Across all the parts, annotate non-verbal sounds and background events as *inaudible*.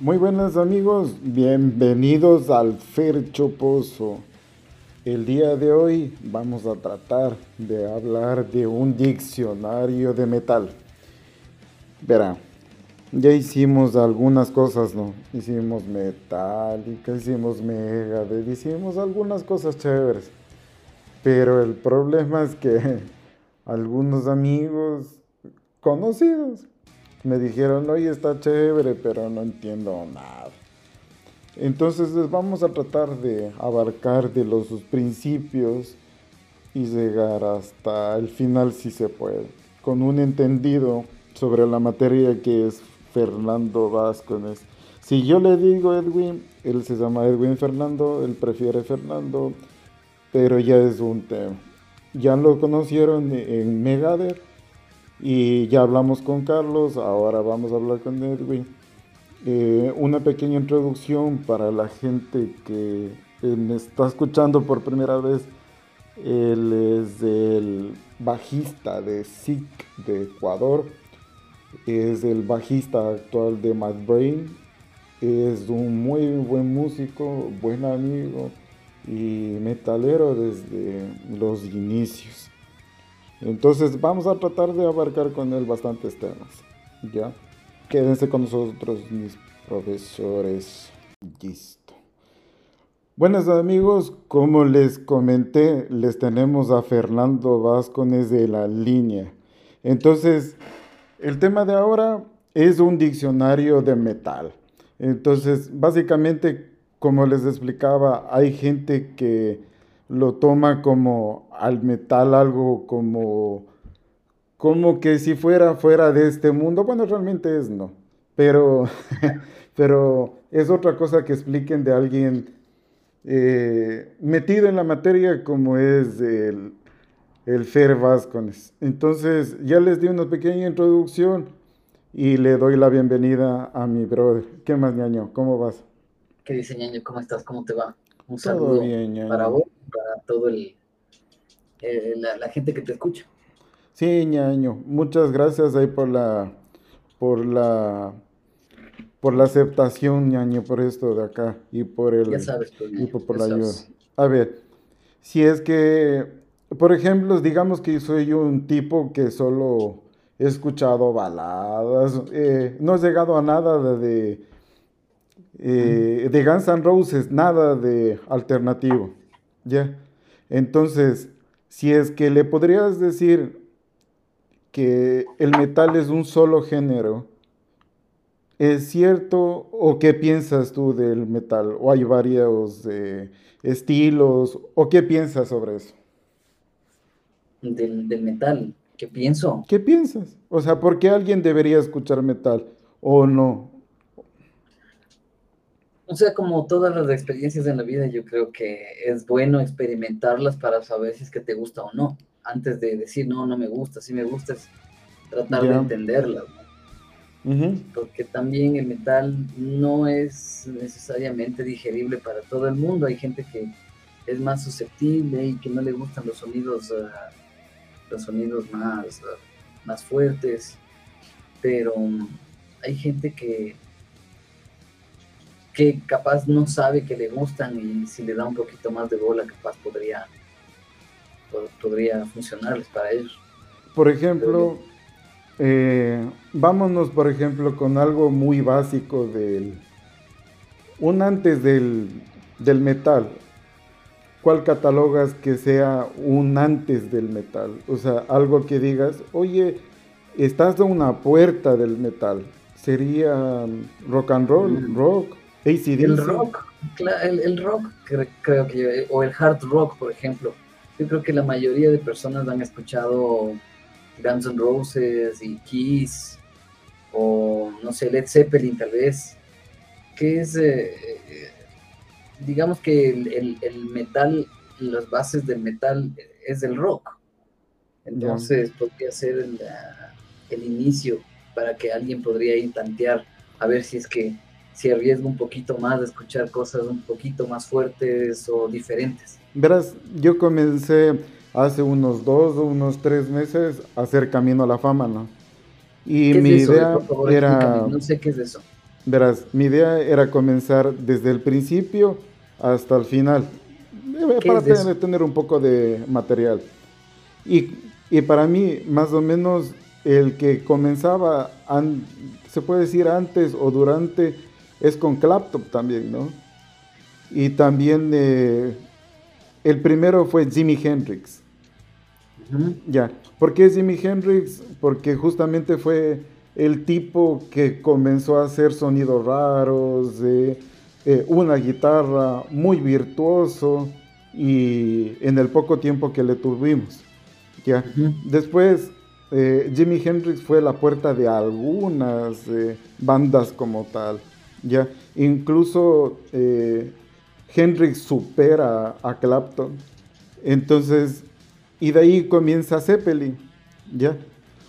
Muy buenas amigos, bienvenidos al Fer Choposo. El día de hoy vamos a tratar de hablar de un diccionario de metal. Verá, ya hicimos algunas cosas, ¿no? Hicimos Metallica, hicimos Megadeth, hicimos algunas cosas chéveres. Pero el problema es que *laughs* algunos amigos conocidos me dijeron, oye, está chévere, pero no entiendo nada. Entonces vamos a tratar de abarcar de los principios y llegar hasta el final si se puede, con un entendido sobre la materia que es Fernando Vázquez. Si yo le digo Edwin, él se llama Edwin Fernando, él prefiere Fernando, pero ya es un tema. Ya lo conocieron en Megadeth y ya hablamos con Carlos, ahora vamos a hablar con Edwin. Eh, una pequeña introducción para la gente que eh, me está escuchando por primera vez. Él es el bajista de SIC de Ecuador. Es el bajista actual de Mad Brain. Es un muy buen músico, buen amigo y metalero desde los inicios. Entonces vamos a tratar de abarcar con él bastantes temas. ¿Ya? Quédense con nosotros, mis profesores. Listo. Buenos amigos, como les comenté, les tenemos a Fernando Vázquez de la línea. Entonces, el tema de ahora es un diccionario de metal. Entonces, básicamente, como les explicaba, hay gente que lo toma como al metal algo como como que si fuera fuera de este mundo. Bueno, realmente es no. Pero, *laughs* pero es otra cosa que expliquen de alguien eh, metido en la materia como es el, el Fer Vázquez. Entonces, ya les di una pequeña introducción y le doy la bienvenida a mi brother. ¿Qué más, ñaño? ¿Cómo vas? ¿Qué dice, ñaño? ¿Cómo estás? ¿Cómo te va? Un saludo para vos, para todo el, la gente que te escucha. Sí, ñaño, muchas gracias ahí por la, por la, por la aceptación, ñaño, por esto de acá y por el, ya sabes, pues, y por, la ayuda. A ver, si es que, por ejemplo, digamos que soy un tipo que solo he escuchado baladas, eh, no he llegado a nada de, de, eh, de Guns N' Roses, nada de alternativo, ¿ya? Entonces, si es que le podrías decir que el metal es un solo género. ¿Es cierto o qué piensas tú del metal? ¿O hay varios eh, estilos? ¿O qué piensas sobre eso? Del, metal, ¿qué pienso? ¿Qué piensas? O sea, ¿por qué alguien debería escuchar metal o no? O sea, como todas las experiencias en la vida, yo creo que es bueno experimentarlas para saber si es que te gusta o no antes de decir, no, no me gusta, sí me gusta, es tratar de entenderla. Porque también el metal no es necesariamente digerible para todo el mundo. Hay gente que es más susceptible y que no le gustan los sonidos, ah, los sonidos más, ah, más fuertes. Pero um, hay gente que, que capaz no sabe que le gustan y si le da un poquito más de bola, capaz podría podría funcionarles para ellos. Por ejemplo, eh, vámonos por ejemplo con algo muy básico del... Un antes del, del metal. ¿Cuál catalogas que sea un antes del metal? O sea, algo que digas, oye, estás a una puerta del metal. ¿Sería rock and roll, mm. rock? El rock, el, el rock creo que, o el hard rock, por ejemplo. Yo creo que la mayoría de personas han escuchado Guns N' Roses y Kiss, o no sé, Led Zeppelin tal vez, que es, eh, digamos que el, metal, las bases del metal es del rock. Entonces podría ser el, el, inicio para que alguien podría ir tantear a ver si es que si arriesga un poquito más de escuchar cosas un poquito más fuertes o diferentes. Verás, yo comencé hace unos dos o unos tres meses a hacer Camino a la Fama, ¿no? Y mi idea era... No sé qué es eso. Verás, mi idea era comenzar desde el principio hasta el final, eh, para tener, tener, un poco de material. Y, y, para mí, más o menos, el que comenzaba, se puede decir antes o durante, es con Clapton también, ¿no? Y también eh, el primero fue Jimi Hendrix. Ya, ¿por qué Jimi Hendrix? Porque justamente fue el tipo que comenzó a hacer sonidos raros, eh, una guitarra muy virtuoso y en el poco tiempo que le tuvimos. ¿ya? Después, eh, Jimi Hendrix fue la puerta de algunas eh, bandas como tal. ¿Ya? Incluso Hendrix supera a Clapton. Entonces, y de ahí comienza Zeppelin. ¿ya?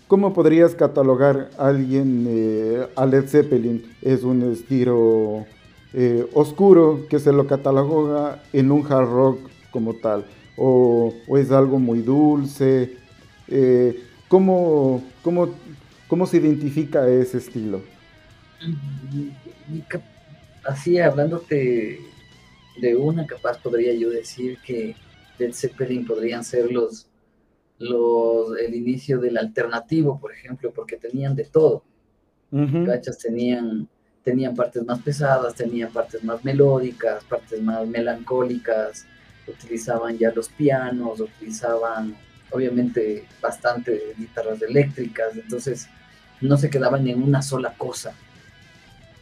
¿Cómo podrías catalogar a alguien eh, a Led Zeppelin? Es un estilo eh, oscuro que se lo cataloga en un hard rock como tal, o, es algo muy dulce. Eh, ¿cómo, cómo, se identifica ese estilo? Así, hablándote de una, capaz podría yo decir que Led Zeppelin podrían ser los los, el inicio del alternativo, por ejemplo, porque tenían de todo. ¿Cachas? Tenían, tenían partes más pesadas, tenían partes más melódicas, partes más melancólicas, utilizaban ya los pianos, utilizaban obviamente bastante guitarras eléctricas, entonces no se quedaban en una sola cosa.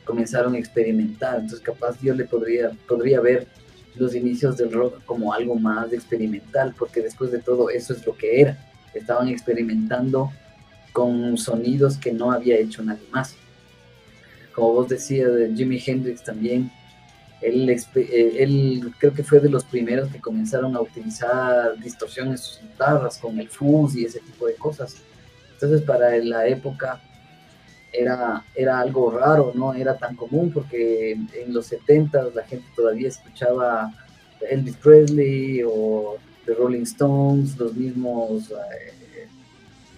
Comenzaron a experimentar, entonces capaz yo le podría, podría ver los inicios del rock como algo más experimental, porque después de todo eso es lo que era. Estaban experimentando con sonidos que no había hecho nadie más. Como vos decías de Jimi Hendrix también, él, eh, él, creo que fue de los primeros que comenzaron a utilizar distorsión en sus guitarras con el fuzz y ese tipo de cosas. Entonces para la época era, era algo raro, no era tan común porque en los 70 la gente todavía escuchaba Elvis Presley o The Rolling Stones, los mismos, eh,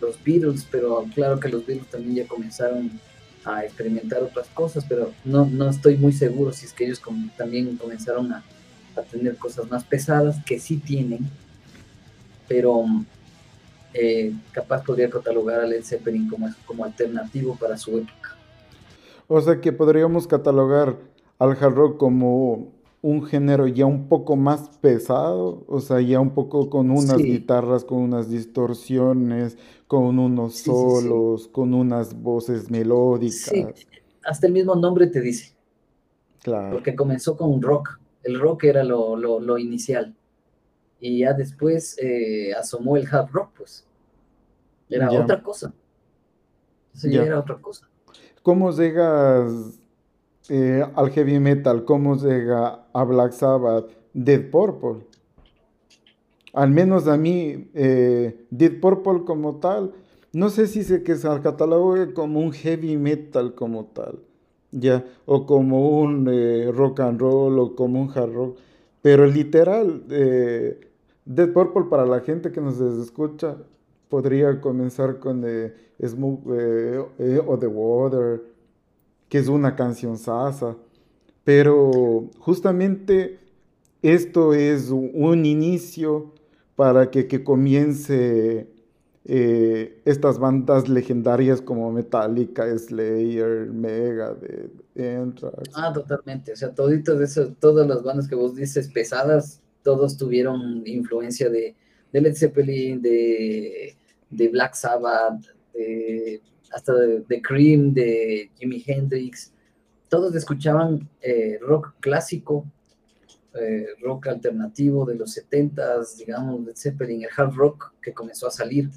los Beatles, pero claro que los Beatles también ya comenzaron a experimentar otras cosas, pero no, no estoy muy seguro si es que ellos también comenzaron a, a tener cosas más pesadas, que sí tienen, pero eh, capaz podría catalogar a Led Zeppelin como, como alternativo para su época. O sea que podríamos catalogar al hard rock como un género ya un poco más pesado, o sea, ya un poco con unas guitarras, con unas distorsiones, con unos solos, con unas voces melódicas. hasta el mismo nombre te dice. Claro. Porque comenzó con rock, el rock era lo, lo inicial y ya después eh, asomó el hard rock, pues. Era otra cosa. Eso ya. era otra cosa. ¿Cómo llegas eh, al heavy metal? ¿Cómo llega a Black Sabbath? Dead Purple. Al menos a mí, eh, Dead Purple como tal, no sé si se que se catalogue como un heavy metal como tal, ya, o como un rock and roll o como un hard rock pero literal, eh, Dead Purple para la gente que nos escucha podría comenzar con eh, Smoke eh, eh, o The Water, que es una canción sasa. Pero justamente esto es un inicio para que, que comience estas bandas legendarias como Metallica, Slayer, Megadeth, Anthrax. Ah, totalmente. O sea, toditos eso, todas las bandas que vos dices pesadas, todos tuvieron influencia de, Led Zeppelin, de, Black Sabbath, hasta de, Cream, de Jimi Hendrix. Todos escuchaban eh, rock clásico, eh, rock alternativo de los 70s, digamos, Led Zeppelin, el hard rock que comenzó a salir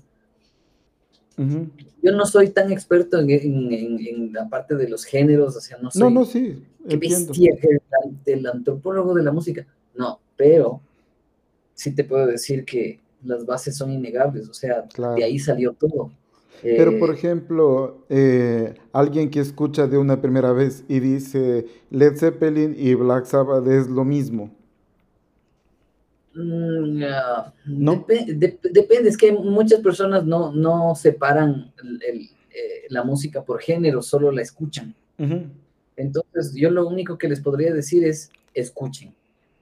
yo no soy tan experto en, la parte de los géneros, o sea, no soy... No, no, sí, bestia del, antropólogo de la música. No, pero sí te puedo decir que las bases son innegables, o sea, de ahí salió todo. Pero, por eh, ejemplo, eh, alguien que escucha de una primera vez y dice Led Zeppelin y Black Sabbath es lo mismo. Mm, ¿No? depende, es que muchas personas no, no separan eh, la música por género, solo la escuchan. Entonces, yo lo único que les podría decir es, escuchen,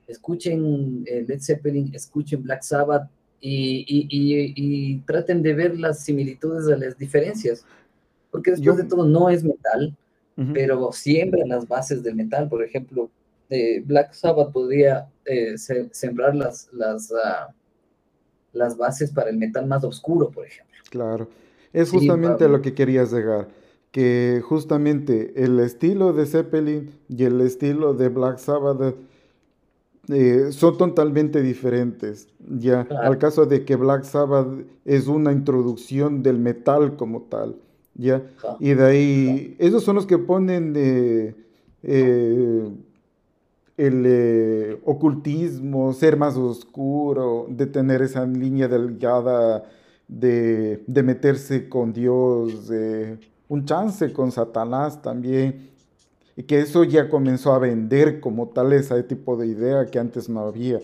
escuchen eh, Led Zeppelin, escuchen Black Sabbath y, traten de ver las similitudes de las diferencias, porque después de todo no es metal, pero siembra las bases del metal, por ejemplo, eh, Black Sabbath podría eh, sembrar las, las, ah, las bases para el metal más oscuro, por ejemplo. Claro, es justamente lo que querías llegar que justamente el estilo de Zeppelin y el estilo de Black Sabbath eh, son totalmente diferentes. Ya, al caso de que Black Sabbath es una introducción del metal como tal. Ya, y de ahí, esos son los que ponen de eh, el eh, ocultismo, ser más oscuro, de tener esa línea delgada de, de meterse con Dios, un chance con Satanás también y que eso ya comenzó a vender como tal ese tipo de idea que antes no había.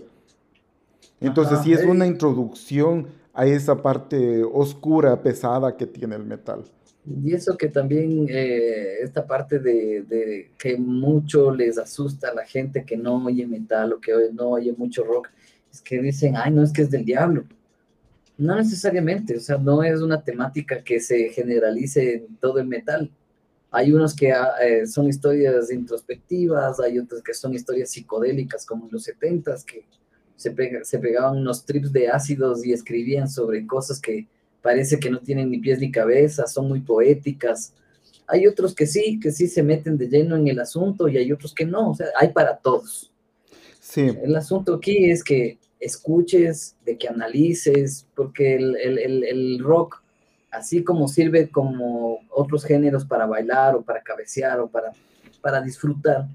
Entonces sí es una introducción a esa parte oscura, pesada que tiene el metal. Y eso que también, eh, esta parte de, que mucho les asusta a la gente que no oye metal o que no oye mucho rock, es que dicen, ay, no es que es del diablo. No necesariamente, o sea, no es una temática que se generalice en todo el metal. Hay unos que ah, eh, son historias introspectivas, hay otros que son historias psicodélicas, como en los 70 que se, se pegaban unos trips de ácidos y escribían sobre cosas que parece que no tienen ni pies ni cabeza, son muy poéticas. Hay otros que sí, que sí se meten de lleno en el asunto y hay otros que no, o sea, hay para todos. Sí. El asunto aquí es que escuches, de que analices, porque el, el, el rock así como sirve como otros géneros para bailar o para cabecear o para, para disfrutar,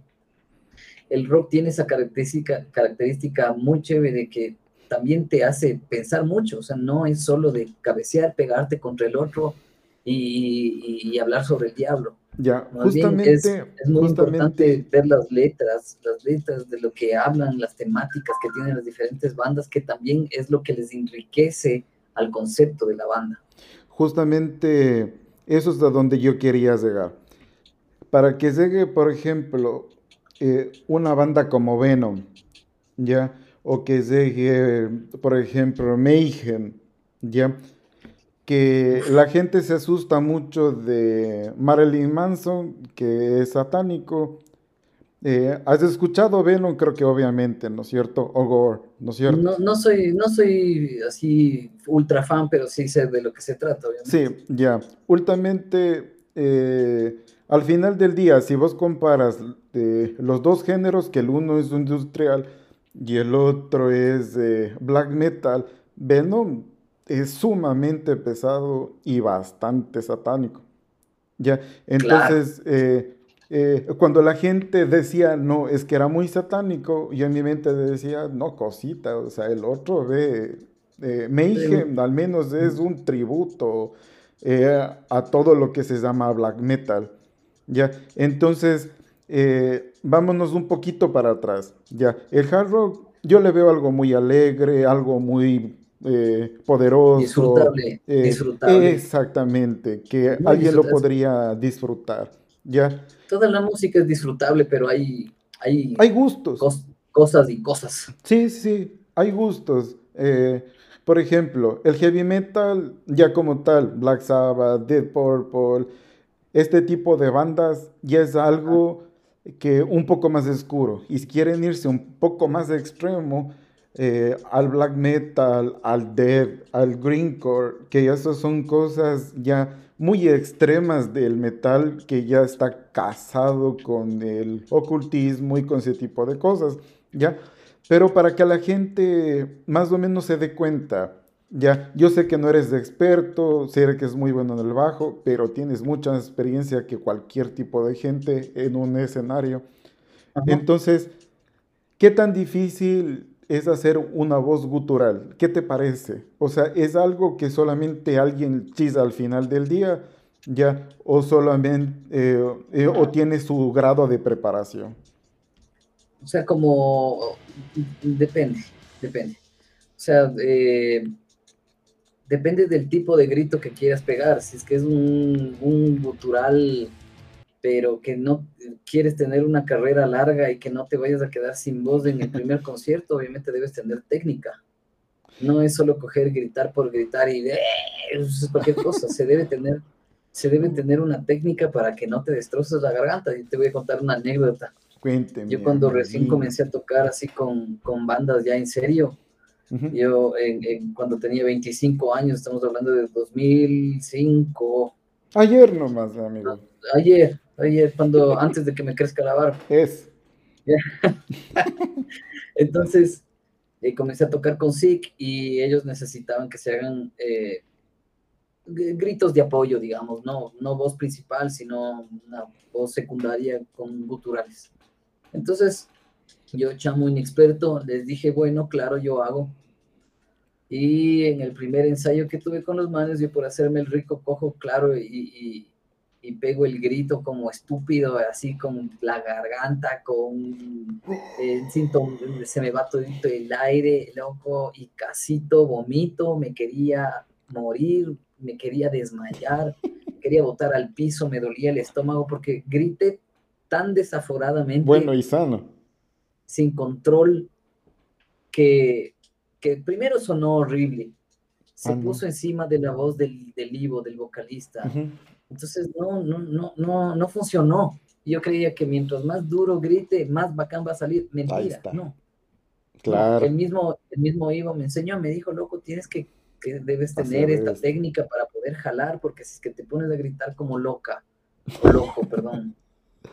el rock tiene esa característica, característica muy chévere que también te hace pensar mucho, o sea, no es solo de cabecear, pegarte contra el otro y, hablar sobre el diablo. Ya, justamente, es, muy importante ver las letras, las letras de lo que hablan, las temáticas que tienen las diferentes bandas, que también es lo que les enriquece al concepto de la banda justamente eso es a donde yo quería llegar. Para que llegue, por ejemplo, eh, una banda como Venom, ¿ya? O que llegue, por ejemplo, Mayhem, ¿ya? Que la gente se asusta mucho de Marilyn Manson, que es satánico, eh, ¿Has escuchado Venom? Creo que obviamente, ¿no es cierto? O Gore, ¿no es cierto? No, no, soy, no soy así ultra fan, pero sí sé de lo que se trata, obviamente. Sí, ya. Ultimamente, eh, al final del día, si vos comparas los dos géneros, que el uno es industrial y el otro es black metal, Venom es sumamente pesado y bastante satánico. Ya, entonces... Eh, eh, cuando la gente decía, no, es que era muy satánico, yo en mi mente decía, no, cosita, o sea, el otro ve, eh, Mayhem al menos es un tributo eh, a todo lo que se llama black metal, ¿ya? Entonces, vámonos un poquito para atrás, ¿ya? El hard rock, yo le veo algo muy alegre, algo muy poderoso. Disfrutable, disfrutable. Exactamente, que alguien lo podría disfrutar, ¿ya? Toda la música es disfrutable, pero hay... Hay, hay gustos. cosas y cosas. Sí, sí, hay gustos. Eh, por ejemplo, el heavy metal, ya como tal, Black Sabbath, Dead Purple, este tipo de bandas ya es algo que un poco más oscuro. Y si quieren irse un poco más extremo, eh, al black metal, al death, al greencore, que ya son cosas ya muy extremas del metal que ya está casado con el ocultismo y con ese tipo de cosas, ¿ya? Pero para que la gente más o menos se dé cuenta, ya, yo sé que no eres experto, sé que es muy bueno en el bajo, pero tienes mucha experiencia que cualquier tipo de gente en un escenario. Entonces, ¿qué tan difícil es hacer una voz gutural. ¿Qué te parece? O sea, ¿es algo que solamente alguien chisa al final del día? ¿Ya? ¿O solamente, eh, eh, o tiene su grado de preparación? O sea, como, depende, depende. O sea, eh, depende del tipo de grito que quieras pegar. Si es que es un, un gutural pero que no quieres tener una carrera larga y que no te vayas a quedar sin voz en el primer *laughs* concierto, obviamente debes tener técnica. No es solo coger, gritar por gritar y eh, es cualquier cosa, se debe *laughs* tener se debe tener una técnica para que no te destroces la garganta. Y te voy a contar una anécdota. Cuénteme. Yo cuando recién comencé a tocar así con, con bandas ya en serio, yo en, cuando tenía 25 años, estamos hablando de 2005. Ayer nomás, amigo. Ayer, ayer, cuando antes de que me crezca la barba. Es. *laughs* Entonces, eh, comencé a tocar con SIC y ellos necesitaban que se hagan eh, gritos de apoyo, digamos, no, no voz principal, sino una voz secundaria con guturales. Entonces, yo, chamo inexperto, les dije, bueno, claro, yo hago. Y en el primer ensayo que tuve con los manes, yo por hacerme el rico cojo, claro, y, y, pego el grito como estúpido, así con la garganta, con el síntoma, se me va todo el aire, loco, y casito, vomito, me quería morir, me quería desmayar, *laughs* quería botar al piso, me dolía el estómago porque grité tan desaforadamente. Bueno y sano. Sin control, que, que primero sonó horrible. Se ah, puso encima de la voz del, del Ivo, del vocalista. Entonces no, no, no, no, no funcionó. Yo creía que mientras más duro grite, más bacán va a salir. Mentira, no. Claro. el mismo, el mismo Ivo me enseñó, me dijo, loco, tienes que que debes tener esta técnica para poder jalar, porque si es que te pones a gritar como loca, o loco, *laughs* perdón,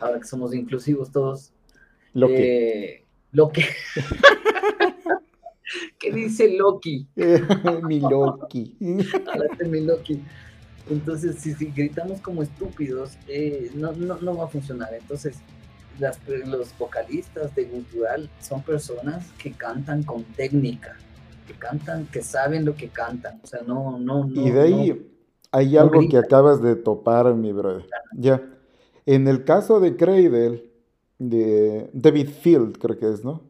ahora que somos inclusivos todos. Lo que. Lo que. ¿Qué dice Loki? *laughs* mi Loki. *laughs* mi Loki. Entonces, si, si, gritamos como estúpidos, eh, no, no, no, va a funcionar. Entonces, las, los vocalistas de cultural son personas que cantan con técnica que cantan, que saben lo que cantan. O sea, no, no, no. Y de ahí hay algo que acabas de topar, mi brother. Ya. En el caso de Cradle, de David Field, creo que es, ¿no?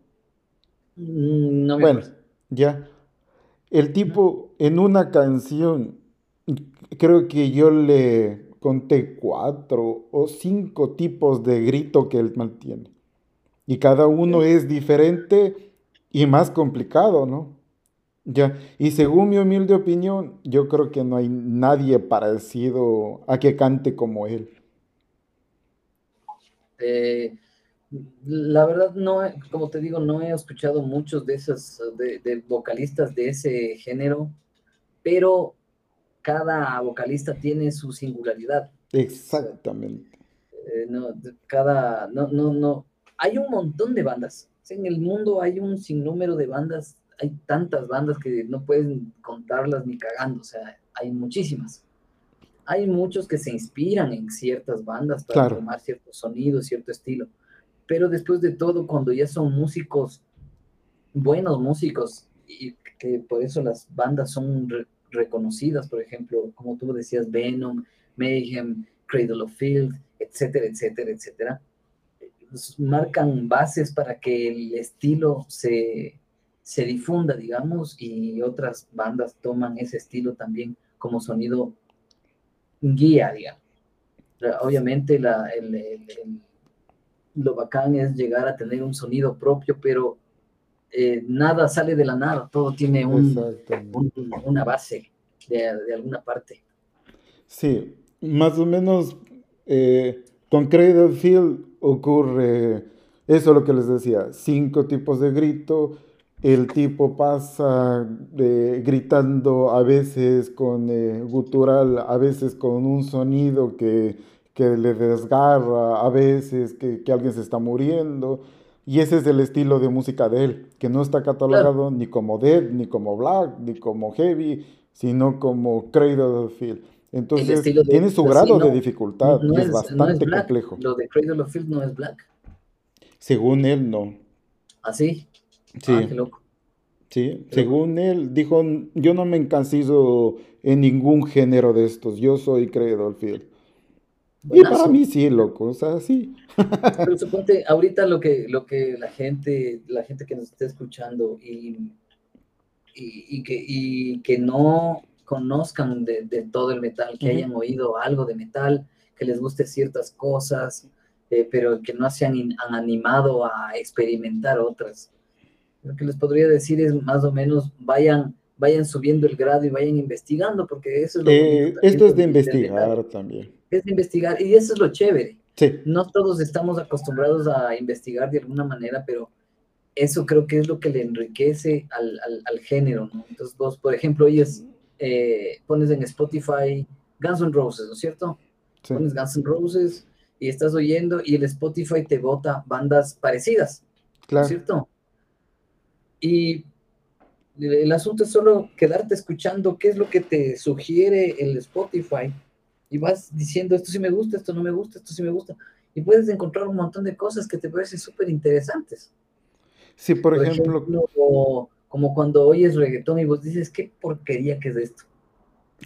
Mm, no me Bueno, ya. El tipo, en una canción, creo que yo le conté cuatro o cinco tipos de grito que él mantiene. Y cada uno es diferente y más complicado, ¿no? Ya, y según mi humilde opinión, yo creo que no hay nadie parecido a que cante como él. Eh, la verdad, no, como te digo, no he escuchado muchos de esos de, vocalistas de ese género, pero cada vocalista tiene su singularidad. Exactamente. Eh, no, cada, no, no, no, hay un montón de bandas. En el mundo hay un sinnúmero de bandas hay tantas bandas que no pueden contarlas ni cagando, o sea, hay muchísimas. Hay muchos que se inspiran en ciertas bandas para tomar cierto sonido, cierto estilo, pero después de todo, cuando ya son músicos, buenos músicos, y que por eso las bandas son reconocidas, por ejemplo, como tú decías, Venom, Mayhem, Cradle of Field, etcétera, etcétera, etcétera, pues, marcan bases para que el estilo se, se difunda, digamos, y otras bandas toman ese estilo también como sonido guía, digamos. Obviamente lo bacán es llegar a tener un sonido propio, pero eh, nada sale de la nada, todo tiene una base de, alguna parte. Sí, más o menos eh, con Cradle Field ocurre eso lo que les decía, cinco tipos de grito, el tipo pasa eh, gritando a veces con eh, gutural, a veces con un sonido que, le desgarra, a veces que, alguien se está muriendo. Y ese es el estilo de música de él, que no está catalogado ni como dead, ni como black, ni como heavy, sino como cradle of field. Entonces, tiene su grado de dificultad es, bastante complejo. Lo de Cradle of Field no es black. Según él, no. ¿Ah, sí? Sí. Ah, sí, según él, dijo, yo no me encancizo en ningún género de estos, yo soy Cradle Field. Y para mí sí, loco, o sea, sí. Pero suponte, ahorita lo que, lo que la gente, la gente que nos está escuchando y, y, que, y que no conozcan de, todo el metal, que hayan oído algo de metal, que les guste ciertas cosas, eh, pero que no se han, han, animado a experimentar otras. Lo que les podría decir es más o menos vayan, vayan subiendo el grado y vayan investigando, porque eso es lo eh, Esto es de investigar también. Es investigar, y eso es lo chévere. Sí. No todos estamos acostumbrados a investigar de alguna manera, pero eso creo que es lo que le enriquece al, al, al género, ¿no? Entonces vos, por ejemplo, oyes, eh, pones en Spotify Guns N' Roses, ¿no es cierto? Pones Guns N' Roses y estás oyendo y el Spotify te bota bandas parecidas, claro. ¿no es cierto? Y el asunto es solo quedarte escuchando qué es lo que te sugiere el Spotify y vas diciendo esto sí me gusta, esto no me gusta, esto sí me gusta. Y puedes encontrar un montón de cosas que te parecen súper interesantes. Sí, por, ejemplo, como, cuando oyes reggaetón y vos dices, qué porquería que es esto.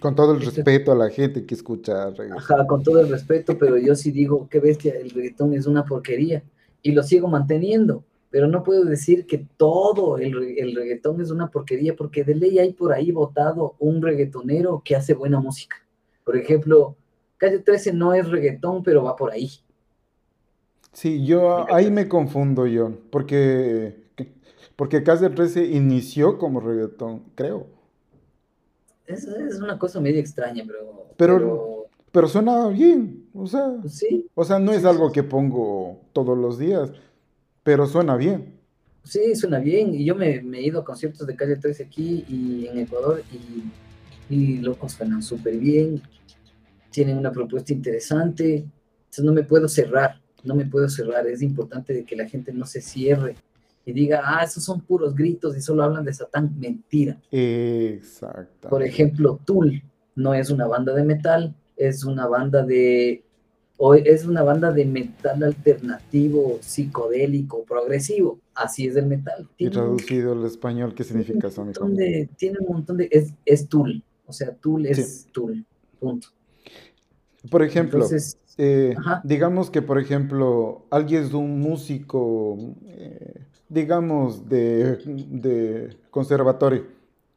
Con todo el respeto a la gente que escucha reggaetón. Ajá, con todo el respeto, pero yo sí digo, qué bestia, el reggaetón es una porquería. Y lo sigo manteniendo, pero no puedo decir que todo el, el reggaetón es una porquería, porque de ley hay por ahí votado un reggaetonero que hace buena música. Por ejemplo, Calle 13 no es reggaetón, pero va por ahí. Sí, yo ahí me confundo yo, porque, porque Calle 13 inició como reggaetón, creo. Es, es una cosa medio extraña, pero, pero... Pero, suena bien, o sea, sí, o sea, no es algo que pongo todos los días, pero suena bien. Sí, suena bien, y yo me, me he ido a conciertos de Calle 13 aquí y en Ecuador, y y locos suenan súper bien, tienen una propuesta interesante, entonces no me puedo cerrar, no me puedo cerrar, es importante de que la gente no se cierre y diga, ah, esos son puros gritos y solo hablan de Satán, mentira. Exacto. Por ejemplo, Tool no es una banda de metal, es una banda de o es una banda de metal alternativo, psicodélico, progresivo. Así es el metal. y traducido al español, ¿qué significa eso? tiene un montón de... Es, es Tool. O sea, Tool es Tool, punto. Por ejemplo, eh, digamos que, por ejemplo, alguien es un músico, eh, digamos, de, conservatorio,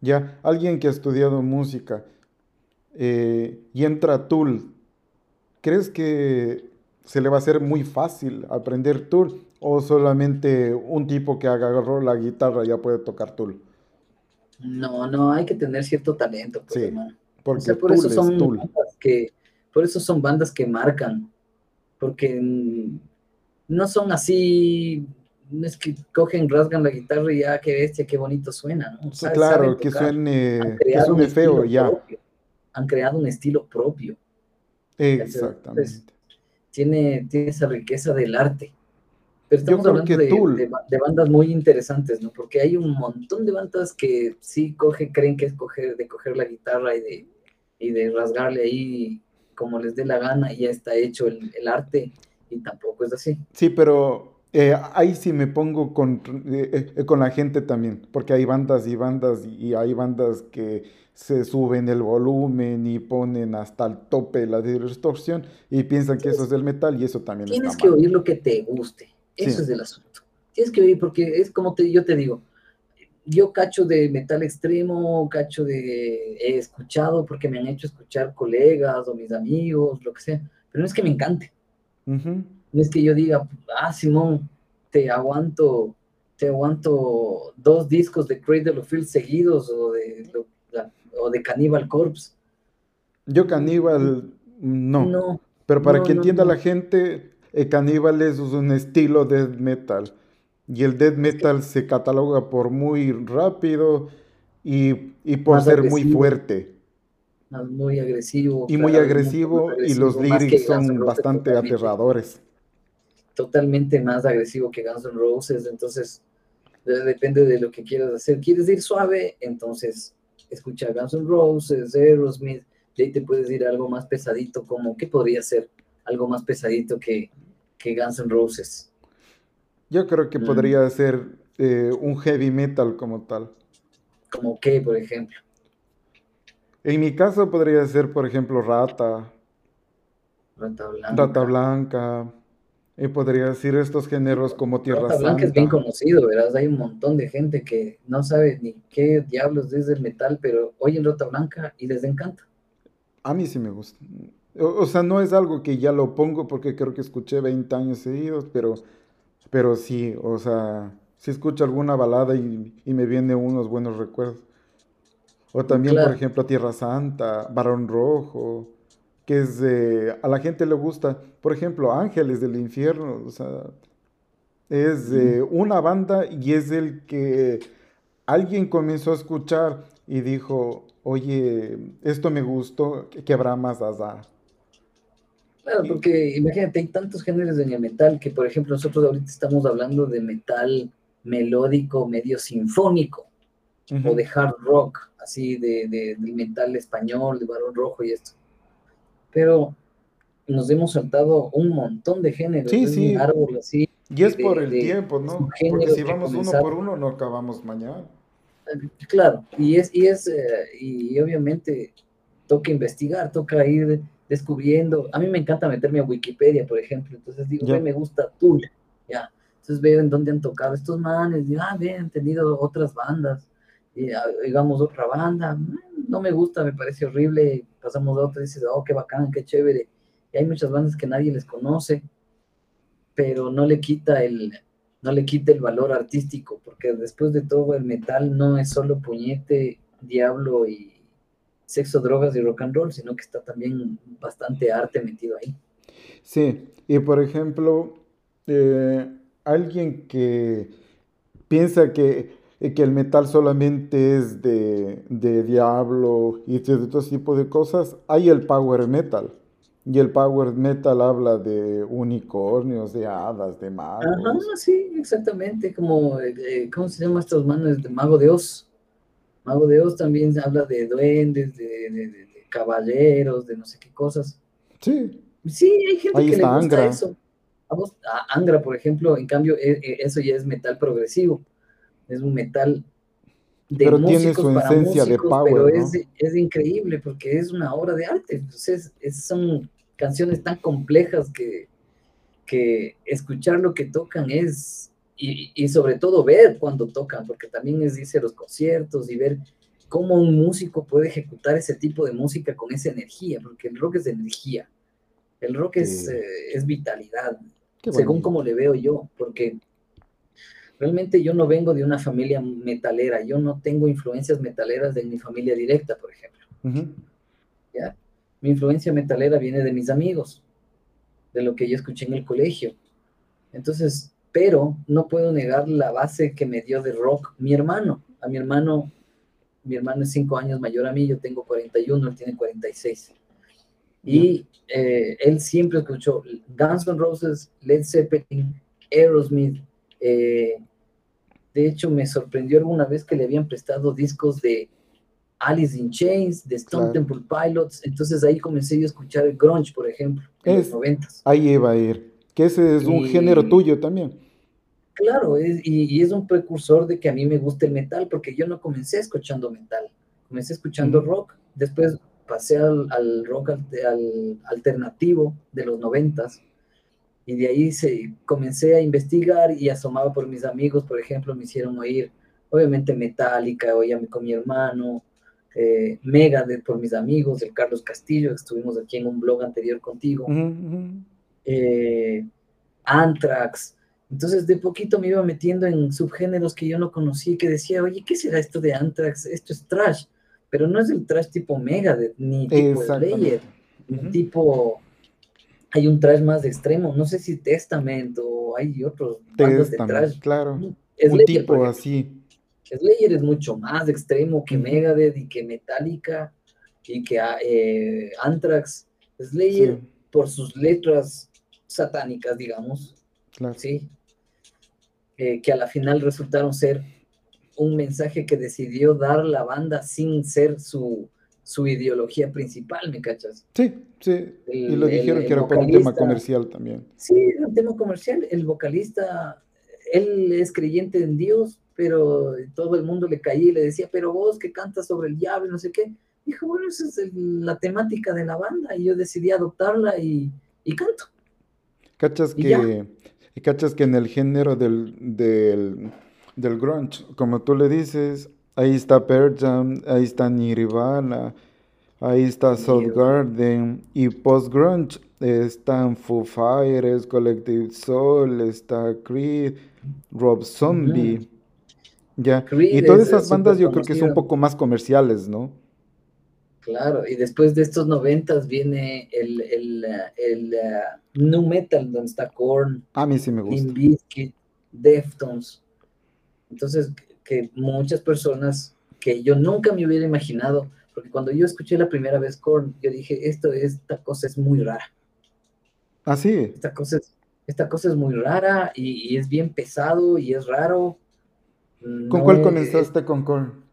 ¿ya? Alguien que ha estudiado música eh, y entra a Tool, ¿crees que se le va a hacer muy fácil aprender Tool o solamente un tipo que agarró la guitarra ya puede tocar Tool? No, no, hay que tener cierto talento, pues, sí, Porque por eso son bandas que, por eso son bandas que marcan, porque no son así, no es que cogen, rasgan la guitarra y ya, qué bestia, qué bonito suena, ¿no? claro, que suene, que suene feo ya. Han creado un estilo propio. Exactamente. tiene, tiene esa riqueza del arte estamos hablando de, bandas muy interesantes, ¿no? Porque hay un montón de bandas que sí coge, creen que es coger, de coger la guitarra y de, y de rasgarle ahí como les dé la gana y ya está hecho el, arte y tampoco es así. Sí, pero eh, ahí sí me pongo con, eh, eh, con la gente también, porque hay bandas y bandas y hay bandas que se suben el volumen y ponen hasta el tope la distorsión y piensan que eso es el metal y eso también Tienes que oír lo que te guste. Eso es el asunto. Tienes que oír, porque es como te, yo te digo, yo cacho de metal extremo, cacho de, he escuchado porque me han hecho escuchar colegas o mis amigos, lo que sea, pero no es que me encante. No es que yo diga, ah, Simón, te aguanto, te aguanto dos discos de Cradle of Field seguidos o de, o de Cannibal Corpse. Yo Cannibal, no. no pero para que entienda la gente, el caníbal es un estilo de metal. Y el death metal se cataloga por muy rápido y, por ser muy fuerte. Muy agresivo. Y muy agresivo, y los lyrics son bastante aterradores. Totalmente más agresivo que Guns N' Roses, entonces depende de lo que quieras hacer. ¿Quieres ir suave? Entonces escucha Guns N' Roses, Aerosmith, de ahí te puedes ir a algo más pesadito, como, ¿qué podría ser? Algo más pesadito que, que Guns N' Roses. Yo creo que mm. podría ser eh, un heavy metal como tal. ¿Como qué, por ejemplo? En mi caso podría ser, por ejemplo, Rata. Rata Blanca. Rata Blanca. Y podría decir estos géneros como Tierra Rata Blanca es bien conocido, ¿verdad? Hay un montón de gente que no sabe ni qué diablos es el metal, pero oyen Rata Blanca y les encanta. A mí sí me gusta. O, sea, no es algo que ya lo pongo porque creo que escuché 20 años seguidos, pero, pero sí, o sea, sí escucho alguna balada y, me vienen unos buenos recuerdos. O también, por ejemplo, Tierra Santa, Barón Rojo, que es de, a la gente le gusta, por ejemplo, Ángeles del Infierno, o sea, es de una banda y es el que alguien comenzó a escuchar y dijo, oye, esto me gustó, que habrá más allá. Claro, porque imagínate, hay tantos géneros de metal que, por ejemplo, nosotros ahorita estamos hablando de metal melódico, medio sinfónico, o de hard rock, así de, de, del metal español, de Barón Rojo y esto. Pero nos hemos saltado un montón de géneros, sí, sí. árbol así. Y es por el tiempo, ¿no? Porque si vamos uno por uno, no acabamos mañana. Claro, y es, y es, eh, y obviamente toca investigar, toca ir descubriendo. A mí me encanta meterme a Wikipedia, por ejemplo. Entonces digo, me gusta Tool, ya. Entonces veo en dónde han tocado estos manes, y ah, bien, han tenido otras bandas, y, digamos otra banda, mm, no me gusta, me parece horrible, pasamos a otra y dices, oh, qué bacán, qué chévere. Y hay muchas bandas que nadie les conoce, pero no le quita el, no le quita el valor artístico, porque después de todo el metal no es solo puñete, diablo y sexo, drogas y rock and roll, sino que está también bastante arte metido ahí. Sí, y por ejemplo, eh, alguien que piensa que, que, el metal solamente es de, de diablo y de todo tipo de cosas, hay el power metal. Y el power metal habla de unicornios, de hadas, de magos. Ajá, sí, exactamente, como, eh, ¿cómo se llaman estos manos? De Mago de Oz. Mago de Oz también habla de duendes, de, caballeros, de no sé qué cosas. Sí. Sí, hay gente que le gusta eso. A Angra, por ejemplo, en cambio, e, e, eso ya es metal progresivo. Es un metal de pero tiene su esencia de power, pero es, es, increíble porque es una obra de arte. Entonces, son canciones tan complejas que, que escuchar lo que tocan es, y, sobre todo ver cuando tocan, porque también es irse los conciertos y ver cómo un músico puede ejecutar ese tipo de música con esa energía, porque el rock es energía, el rock es, eh, es vitalidad, según como le veo yo, porque realmente yo no vengo de una familia metalera, yo no tengo influencias metaleras de mi familia directa, por ejemplo. ¿Ya? Mi influencia metalera viene de mis amigos, de lo que yo escuché en el colegio. Entonces, pero no puedo negar la base que me dio de rock mi hermano. A mi hermano, mi hermano es cinco años mayor a mí, yo tengo 41, él tiene 46. Y eh, él siempre escuchó Guns N' Roses, Led Zeppelin, Aerosmith, eh, de hecho, me sorprendió alguna vez que le habían prestado discos de Alice in Chains, de Stone Temple Pilots. Entonces ahí comencé yo a escuchar el grunge, por ejemplo, en los noventas. Ahí iba a ir. Que ese es un género tuyo también. Claro, y, es un precursor de que a mí me guste el metal, porque yo no comencé escuchando metal, comencé escuchando rock, después pasé al, rock alternativo de los noventas, y de ahí se, comencé a investigar y asomaba por mis amigos, por ejemplo, me hicieron oír, obviamente Metallica, oía con mi hermano, eh, Megadeth por mis amigos, el Carlos Castillo, que estuvimos aquí en un blog anterior contigo, eh, Anthrax. Entonces de poquito me iba metiendo en subgéneros que yo no conocía, que decía, oye, ¿qué será esto de Anthrax? Esto es trash, pero no es el trash tipo Megadeth, ni tipo Slayer, tipo hay un trash más extremo, no sé si Testament o hay otros bandas de trash. Claro, un tipo así. Slayer es mucho más extremo que Megadeth y que Metallica y que ah, eh, Anthrax. Slayer, por sus letras satánicas, digamos, claro. ¿sí? Eh, que a la final resultaron ser un mensaje que decidió dar la banda sin ser su, su ideología principal, ¿me cachas? Sí, sí. y lo dijeron que era por un tema comercial también. Sí, era un tema comercial. El vocalista, él es creyente en Dios, pero todo el mundo le caía y le decía, pero vos que cantas sobre el diablo, no sé qué. Dijo, bueno, esa es la temática de la banda y yo decidí adoptarla y, canto. ¿Cachas que, ¿Cachas que en el género del, del, del grunge, como tú le dices, Ahí está Pearl Jam, ahí está Nirvana, Ahí está Garden y Post Grunge. Están Foo Fighters, Collective Soul, está Creed, Rob Zombie. Ya. y todas esas bandas yo creo que son un poco más comerciales, ¿no? Claro, y después de estos noventas viene el, el, el, uh, metal, donde está Korn. A mí sí me gusta. Deftones. Entonces, que muchas personas que yo nunca me hubiera imaginado, porque cuando yo escuché la primera vez Korn, yo dije, esto, esta cosa es muy rara. Ah, sí. Esta cosa es, esta cosa es muy rara y, es bien pesado y es raro. ¿Con cuál comenzaste con Korn?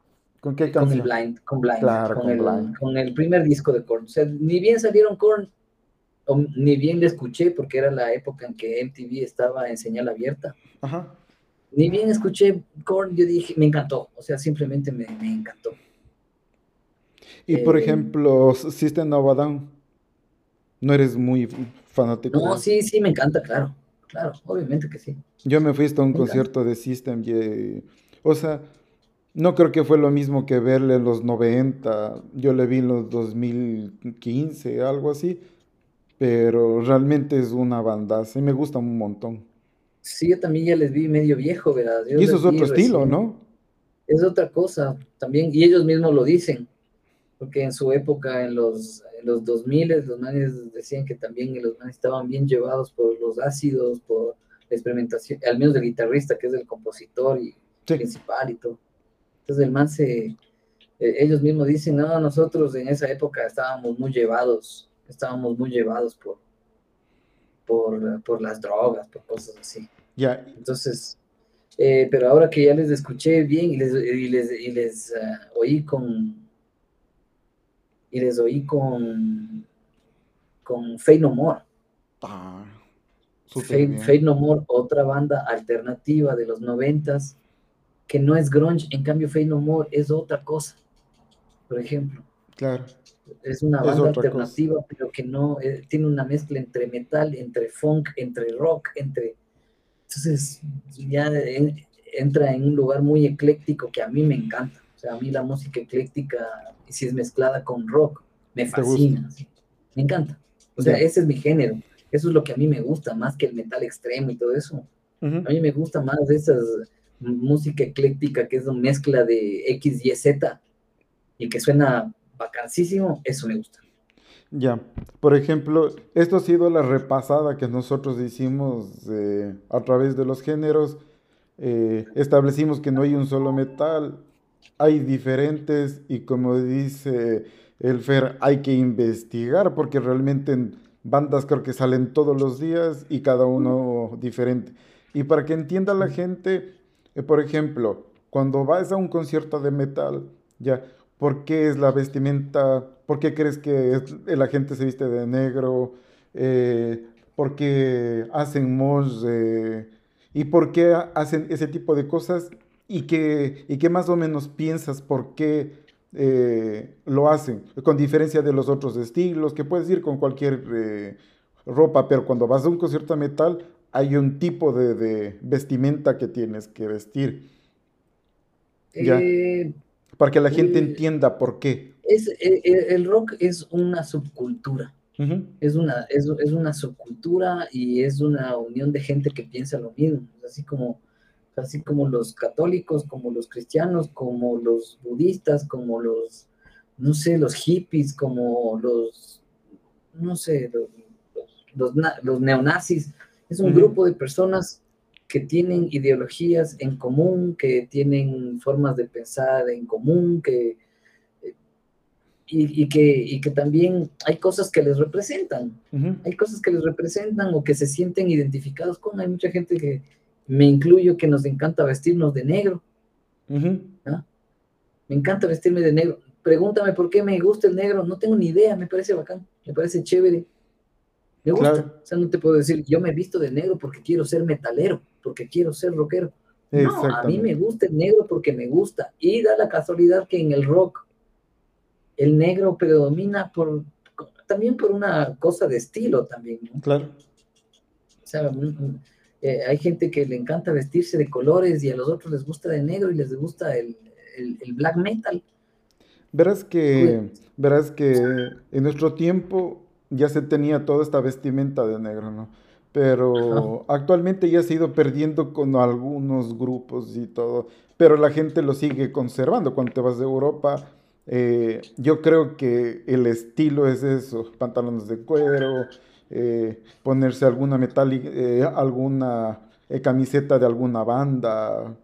¿Con qué canción? Con el Blind, con Blind. Claro, con, el, con el primer disco de Korn. O sea, ni bien salieron Korn, ni bien le escuché, porque era la época en que MTV estaba en señal abierta. Ajá. Ni bien escuché Korn, yo dije, me encantó. O sea, simplemente me, encantó. Y por eh, ejemplo, System of a Down, ¿no eres muy fanático? No, sí, sí, me encanta, claro. Claro, obviamente que sí. Yo me fui a un concierto de System y, o sea, no creo que fue lo mismo que verle en los 90, yo le vi en los 2015, algo así, pero realmente es una banda, sí me gusta un montón. Sí, yo también ya les vi medio viejo, ¿verdad? y eso es otro estilo, ¿no? Es otra cosa también, y ellos mismos lo dicen, porque en su época, en los, en los 2000, los manes decían que también los manes estaban bien llevados por los ácidos, por la experimentación, al menos del guitarrista, que es el compositor y principal y todo. Entonces el man se, eh, ellos mismos dicen, no, nosotros en esa época estábamos muy llevados, estábamos muy llevados por, por, las drogas, por cosas así. Ya. Entonces, eh, pero ahora que ya les escuché bien y les, y les, y les ah, oí con, y les oí con, con Fey No More. Ah, No More, otra banda alternativa de los noventas, que no es grunge, en cambio Fey No More es otra cosa, por ejemplo. Claro. Es una banda alternativa, pero que no, eh, tiene una mezcla entre metal, entre funk, entre rock, entre... Entonces ya entra en un lugar muy ecléctico que a mí me encanta. O sea, a mí la música ecléctica, si es mezclada con rock, me fascina. Me encanta. O sea, ese es mi género. Eso es lo que a mí me gusta, más que el metal extremo y todo eso. A mí me gusta más esas música ecléctica que es una mezcla de X, Y, Z y que suena vacancísimo, eso me gusta. Ya, por ejemplo, esto ha sido la repasada que nosotros hicimos eh, a través de los géneros. Eh, establecimos que no hay un solo metal, hay diferentes y como dice el Fer, hay que investigar porque realmente en bandas creo que salen todos los días y cada uno diferente. Y para que entienda la gente, eh, por ejemplo, cuando vas a un concierto de metal, ya, ¿por qué es la vestimenta? ¿Por qué crees que la gente se viste de negro? Eh, ¿Por qué hacen mosh? Eh, ¿Y por qué hacen ese tipo de cosas? ¿Y qué, y qué más o menos piensas por qué lo hacen? Con diferencia de los otros estilos, que puedes ir con cualquier ropa, pero cuando vas a un concierto de metal, hay un tipo de, vestimenta que tienes que vestir. Ya. Eh, para que la gente eh, entienda por qué. Es, eh, el rock es una subcultura. es, una, es, una subcultura y es una unión de gente que piensa lo mismo. Así como, así como los católicos, como los cristianos, como los budistas, como los, no sé, los hippies, como los, no sé, los, los neonazis es un grupo de personas que tienen ideologías en común, que tienen formas de pensar en común, que, y, que, que también hay cosas que les representan. Hay cosas que les representan o que se sienten identificados con. Hay mucha gente que, me incluyo, que nos encanta vestirnos de negro. Me encanta vestirme de negro. Pregúntame por qué me gusta el negro. No tengo ni idea, me parece bacán, me parece chévere. Me gusta. O sea, no te puedo decir, yo me he visto de negro porque quiero ser metalero, porque quiero ser rockero. No, a mí me gusta el negro porque me gusta. Y da la casualidad que en el rock el negro predomina por también por una cosa de estilo también, Claro. O sea, eh, hay gente que le encanta vestirse de colores y a los otros les gusta de negro y les gusta el, el black metal. Verás que, verás que en nuestro tiempo ya se tenía toda esta vestimenta de negro, ¿no? Pero actualmente ya se ha ido perdiendo con algunos grupos y todo, pero la gente lo sigue conservando. Cuando te vas de Europa, eh, yo creo que el estilo es eso, pantalones de cuero, eh, ponerse alguna metal, eh, alguna camiseta de alguna banda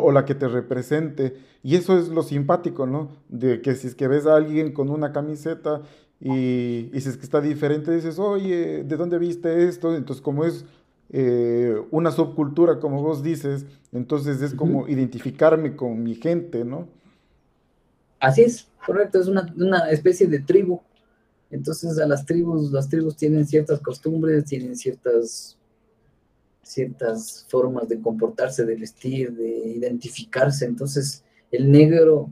o la que te represente. Y eso es lo simpático, ¿no? De que si es que ves a alguien con una camiseta y, y si es que está diferente, dices, oye, ¿de dónde viste esto? Entonces, como es una subcultura, como vos dices, entonces es como identificarme con mi gente, ¿no? Así es, correcto, es una, una, especie de tribu. Entonces a las tribus, las tribus tienen ciertas costumbres, tienen ciertas, ciertas formas de comportarse, de vestir, de identificarse. Entonces el negro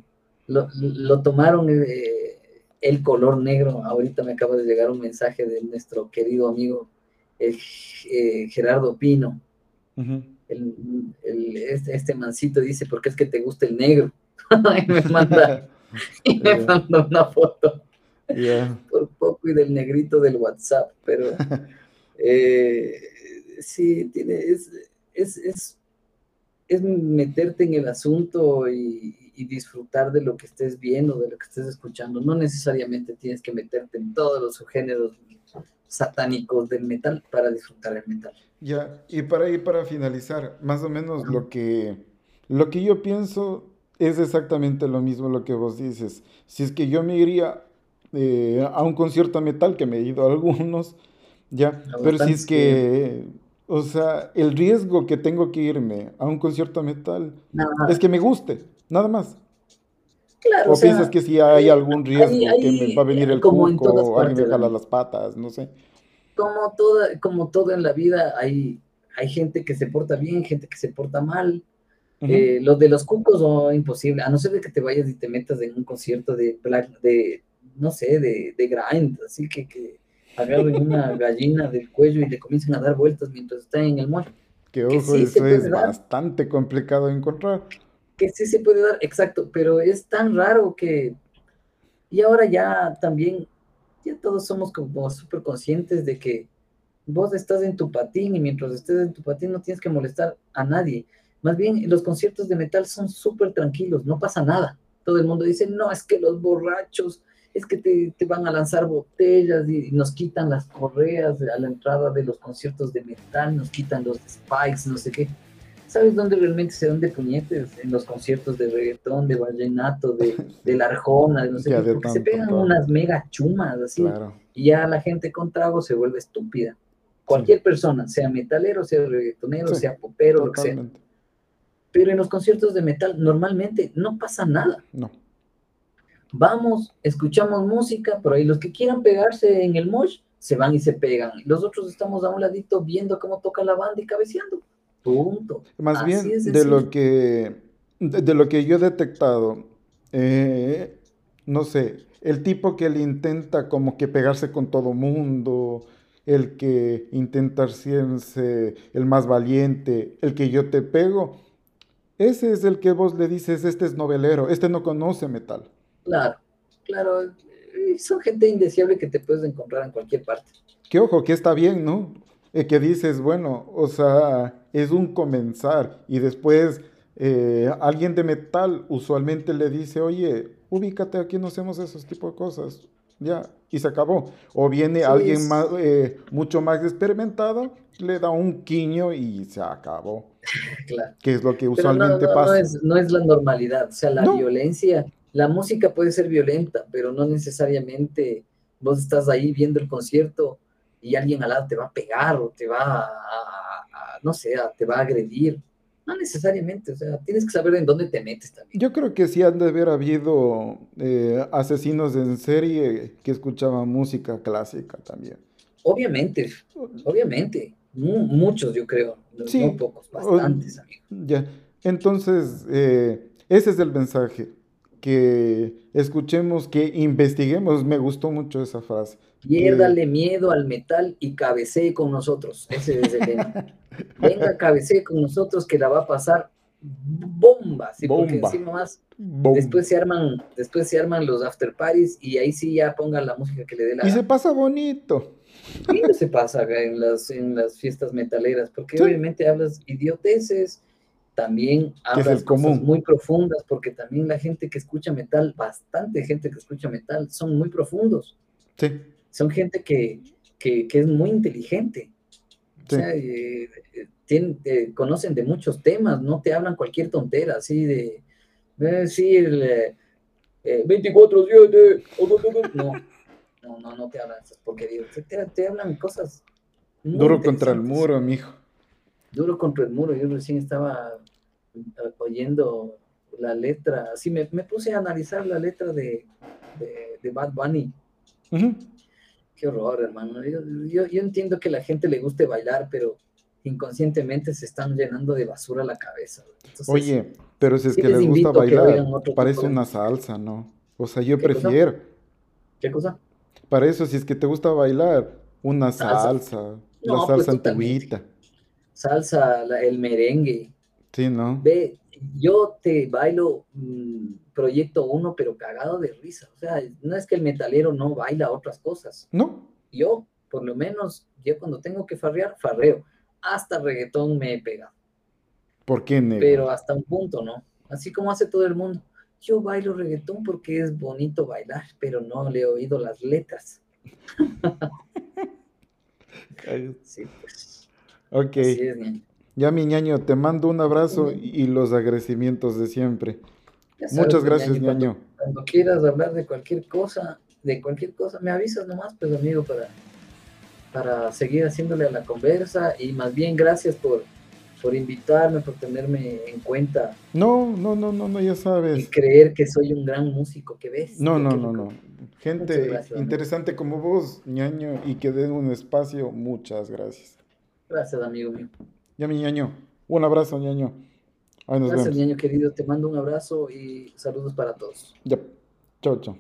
lo, lo tomaron eh, el color negro. Ahorita me acaba de llegar un mensaje de nuestro querido amigo eh, Gerardo Pino. el, el, este, este mancito dice, ¿por qué es que te gusta el negro? *laughs* y me manda y me *laughs* mandó una foto por poco y del negrito del WhatsApp, pero *laughs* eh, sí, tiene, es, es, es, es, meterte en el asunto y, disfrutar de lo que estés viendo, de lo que estés escuchando. No necesariamente tienes que meterte en todos los subgéneros satánicos del metal para disfrutar el metal. Ya, y para ir para finalizar, más o menos lo que, lo que yo pienso es exactamente lo mismo lo que vos dices. Si es que yo me iría eh, a un concierto metal, que me he ido a algunos, ya, pero si es que, o sea, el riesgo que tengo que irme a un concierto metal es que me guste, nada más. Claro, o, piensas que si hay algún riesgo que me va a venir el como o alguien me jala las patas, no sé. Como, toda, como todo en la vida, hay, hay gente que se porta bien, gente que se porta mal. Eh, lo de los cucos no imposible, a no ser de que te vayas y te metas en un concierto de, de no sé, de, de grind, así que, que agarren *laughs* una gallina del cuello y le comiencen a dar vueltas mientras está en el mar. Que ojo, eso es bastante complicado de encontrar. Que sí se puede dar, exacto, pero es tan raro que... Y ahora ya también, ya todos somos como súper conscientes de que vos estás en tu patín y mientras estés en tu patín no tienes que molestar a nadie. Más bien, los conciertos de metal son súper tranquilos, no pasa nada. Todo el mundo dice, no, es que los borrachos, es que te, te van a lanzar botellas y, nos quitan las correas a la entrada de los conciertos de metal, nos quitan los spikes, no sé qué. ¿Sabes dónde realmente se dan de puñetes? En los conciertos de reggaetón, de vallenato, de, de la arjona, de no sé qué, porque se pegan unas mega chumas así. Y ya la gente con trago se vuelve estúpida. Cualquier persona, sea metalero, sea reggaetonero, sea popero, lo que sea pero en los conciertos de metal normalmente no pasa nada. No. Vamos, escuchamos música, pero ahí los que quieran pegarse en el mosh se van y se pegan. Los otros estamos a un ladito viendo cómo toca la banda y cabeceando. Punto. Más bien de lo que de, lo que yo he detectado, eh, no sé, el tipo que le intenta como que pegarse con todo mundo, el que intenta ser el más valiente, el que yo te pego, ese es el que vos le dices, este es novelero, este no conoce metal. Claro, claro. Son gente indeseable que te puedes encontrar en cualquier parte. Que ojo, que está bien, ¿no? Eh, que dices, bueno, o sea, es un comenzar y después eh, alguien de metal usualmente le dice, oye, ubícate, aquí no hacemos esos tipos de cosas, ya, y se acabó. O viene alguien más, eh, mucho más experimentado, le da un quiño y se acabó. *laughs* claro. Que es lo que usualmente pasa. No es, la normalidad, o sea, la violencia, la música puede ser violenta, pero no necesariamente vos estás ahí viendo el concierto y alguien al lado te va a pegar o te va a, no sé, te va a agredir. No necesariamente, o sea, tienes que saber en dónde te metes también. Yo creo que sí han de haber habido eh, asesinos en serie que escuchaban música clásica también. Obviamente, obviamente muchos, yo creo. No pocos, bastantes, amigo. Ya. Entonces, eh, ese es el mensaje. Que escuchemos, que investiguemos. Me gustó mucho esa frase. Piérdale miedo al metal y cabecee con nosotros. Ese es el tema. Venga, cabecee con nosotros que la va a pasar bomba, sí, porque encima más después se arman, después se arman los after parties y ahí sí ya pongan la música que le dé la Y se pasa bonito. Sí, se pasa en las, en las fiestas metaleras, porque obviamente hablas idioteces, también hablas cosas muy profundas, porque también la gente que escucha metal, bastante gente que escucha metal, son muy profundos. Sí. Son gente que, que, que es muy inteligente. O sea, eh, eh, conocen de muchos temas, no te hablan cualquier tontera, así de, decir, 24, 7, no, no, no, no te hablan esas porquerías, te, te hablan cosas. Duro contra el muro, mijo. Duro contra el muro, yo recién estaba eh, oyendo la letra, así me, me puse a analizar la letra de, de, Bad Bunny. Qué horror, hermano. Yo, yo, yo, entiendo que la gente le guste bailar, pero inconscientemente se están llenando de basura la cabeza. Oye, pero si es que les gusta bailar, parece una salsa, ¿no? O sea, yo prefiero. ¿Qué cosa? Para eso, si es que te gusta bailar, una salsa, la salsa pues, antiguita. Salsa, el merengue. Sí, ¿no? Ve, yo te bailo mm, proyecto uno, pero cagado de risa. O sea, no es que el metalero no baila otras cosas. No. Yo, por lo menos, yo cuando tengo que farrear, farreo. Hasta reggaetón me he pegado. ¿Por qué, negro? Pero hasta un punto, ¿no? Así como hace todo el mundo. Yo bailo reggaetón porque es bonito bailar, pero no le he oído las letras. *laughs* *laughs* sí, pues. Ok. Ya, mi ñaño, te mando un abrazo y los agradecimientos de siempre. Muchas gracias, ñaño. Cuando, quieras hablar de cualquier cosa, de cualquier cosa, me avisas nomás, pues, amigo, para, para seguir haciéndole a la conversa. Y más bien, gracias por, por invitarme, por tenerme en cuenta. No, no, no, no, no, ya sabes. Y creer que soy un gran músico, que ves. No, no, no, no. Gente interesante como vos, ñaño, y que den un espacio, muchas gracias. Gracias, amigo mío. Ya mi ñaño. Un abrazo, ñaño. Gracias, ñaño querido. Te mando un abrazo y saludos para todos. Ya. Chao, chao.